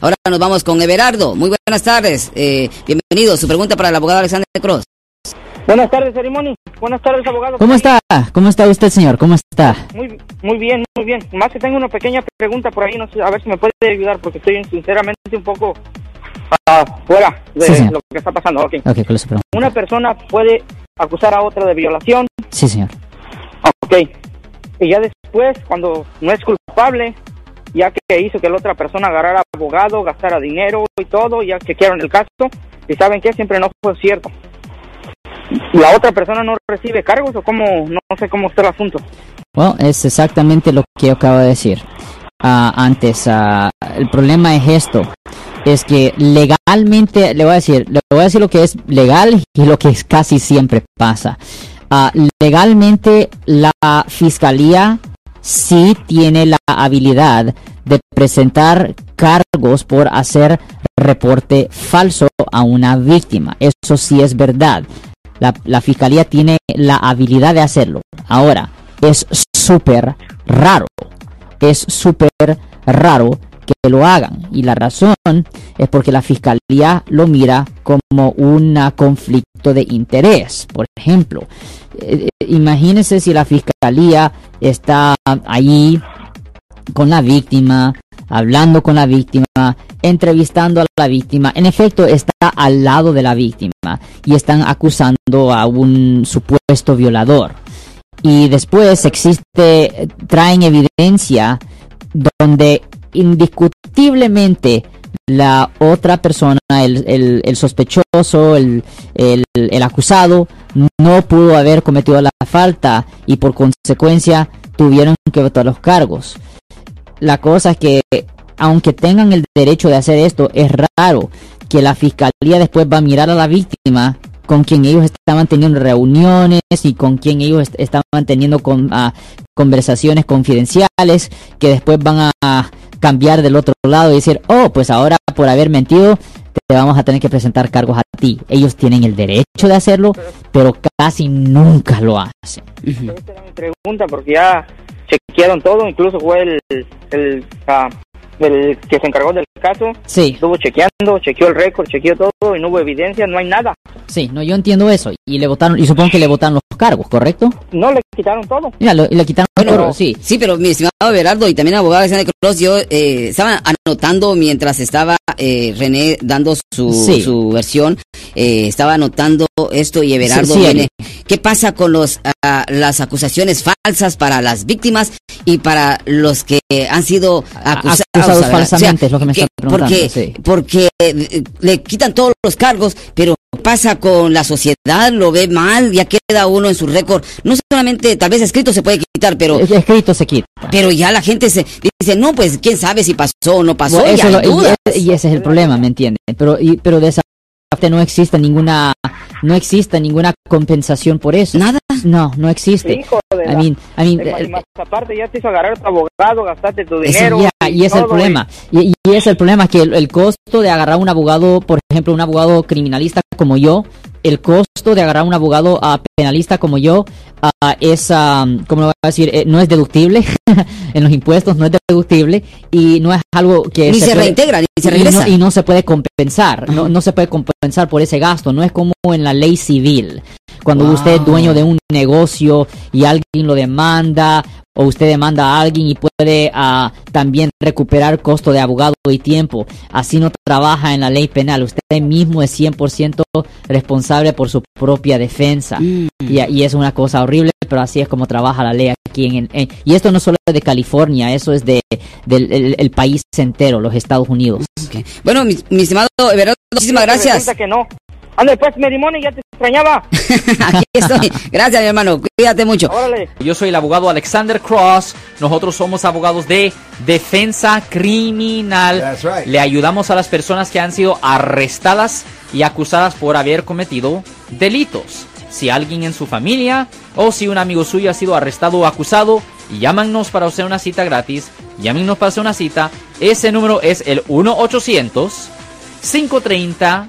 Ahora nos vamos con Everardo. Muy buenas tardes. Eh, bienvenido. Su pregunta para el abogado Alexander Cross. Buenas tardes, Cerimoni. Buenas tardes, abogado. ¿Cómo está? ¿Cómo está usted, señor? ¿Cómo está? Muy, muy bien, muy bien. Más que tengo una pequeña pregunta por ahí, no sé, a ver si me puede ayudar, porque estoy sinceramente un poco ah, fuera de Sí, lo que está pasando. Ok. Ok, ¿cuál es su pregunta? Una persona puede acusar a otra de violación, Sí, señor. ok. Y ya después, cuando no es culpable, ya que hizo que la otra persona agarrara abogado, gastara dinero y todo, ya chequearon el caso, y saben que siempre no fue cierto. ¿La otra persona no recibe cargos o cómo? No sé cómo está el asunto. Bueno, es exactamente lo que yo acabo de decir ah, antes. ah, el problema es esto. Es que legalmente, le voy a decir, le voy a decir lo que es legal y lo que es casi siempre pasa. Ah, legalmente la fiscalía sí tiene la habilidad de presentar cargos por hacer reporte falso a una víctima. Eso sí es verdad. La, la fiscalía tiene la habilidad de hacerlo. Ahora, es súper raro. Es súper raro que lo hagan. Y la razón es porque la fiscalía lo mira como un conflicto de interés. Por ejemplo, eh, imagínense si la fiscalía está ahí con la víctima, hablando con la víctima, entrevistando a la víctima. En efecto, está al lado de la víctima y están acusando a un supuesto violador. Y después existe, traen evidencia donde indiscutiblemente la otra persona, el, el- sospechoso, el- el acusado, no pudo haber cometido la falta y por consecuencia tuvieron que votar los cargos. La cosa es que, aunque tengan el derecho de hacer esto, es raro que la fiscalía después va a mirar a la víctima con quien ellos estaban teniendo reuniones y con quien ellos est- estaban teniendo ah, conversaciones confidenciales que después van a cambiar del otro lado y decir, oh, pues ahora por haber mentido te vamos a tener que presentar cargos a ti. Ellos tienen el derecho de hacerlo, pero casi nunca lo hacen. Esa era mi pregunta, porque ya chequearon todo, incluso fue el, el, ah, el que se encargó del caso, Sí, estuvo chequeando, chequeó el récord, chequeó todo y no hubo evidencia, no hay nada. Sí, no, yo entiendo eso. Y le votaron, y supongo que le votaron los cargos, ¿correcto? No le quitaron todo. Mira, lo- le quitaron Bueno, cargos, sí. Sí, pero mi estimado Everardo y también abogado Alexander Cross, yo eh, estaba anotando mientras estaba eh, René dando su, Sí. su versión, eh, estaba anotando esto y Everardo Sí, sí, viene. ¿Qué pasa con los ah, las acusaciones falsas para las víctimas y para los que han sido acusados, Acusados ¿verdad? falsamente, es lo que me que- está preguntando, Porque, sí. porque eh, le quitan todos los cargos, pero ¿qué pasa con la sociedad? Lo ve mal, ya queda uno en su récord. No solamente, tal vez escrito se puede quitar, pero Es- Escrito se quita. pero ya la gente se dice, no, pues quién sabe si pasó o no pasó, Bueno, eso hay lo- y, dudas. y ese es el problema, ¿me entienden? Pero, y, pero de esa parte no existe ninguna, no existe ninguna compensación por eso. Nada. No, no existe. De I la- mean, I mean, de- más aparte ya te hizo agarrar a tu abogado, gastaste tu Eso dinero. ya, y es el problema. Y, y es el problema que el, el costo de agarrar un abogado, por ejemplo, un abogado criminalista como yo, el costo de agarrar un abogado ah, penalista como yo ah, es, ah, ¿cómo lo voy a decir? Eh, no es deductible en los impuestos, no es deductible y no es algo que Ni se, puede- reintegra, ni se y regresa. no, y no se puede compensar, no, no se puede compensar por ese gasto, no es como en la ley civil, cuando Wow. usted es dueño de un negocio y alguien lo demanda o usted demanda a alguien y puede ah, también recuperar costo de abogado y tiempo. Así no trabaja en la ley penal, usted mismo es 100% responsable por su propia defensa. Mm. Y, y es una cosa horrible, pero así es como trabaja la ley aquí en, en- y esto no solo es de California, eso es de del el- el país entero, los Estados Unidos. Bueno, mi, mi estimado Everardo, muchísimas gracias. Resulta que no. Ande pues, Merimoni, ya te extrañaba. Aquí estoy. Gracias, mi hermano. Cuídate mucho. Órale. Yo soy el abogado Alexander Cross. Nosotros somos abogados de defensa criminal. That's right. Le ayudamos a las personas que han sido arrestadas y acusadas por haber cometido delitos. Si alguien en su familia o si un amigo suyo ha sido arrestado o acusado, llámanos para hacer una cita gratis. Llámenos para hacer una cita. Ese número es el 1 800 530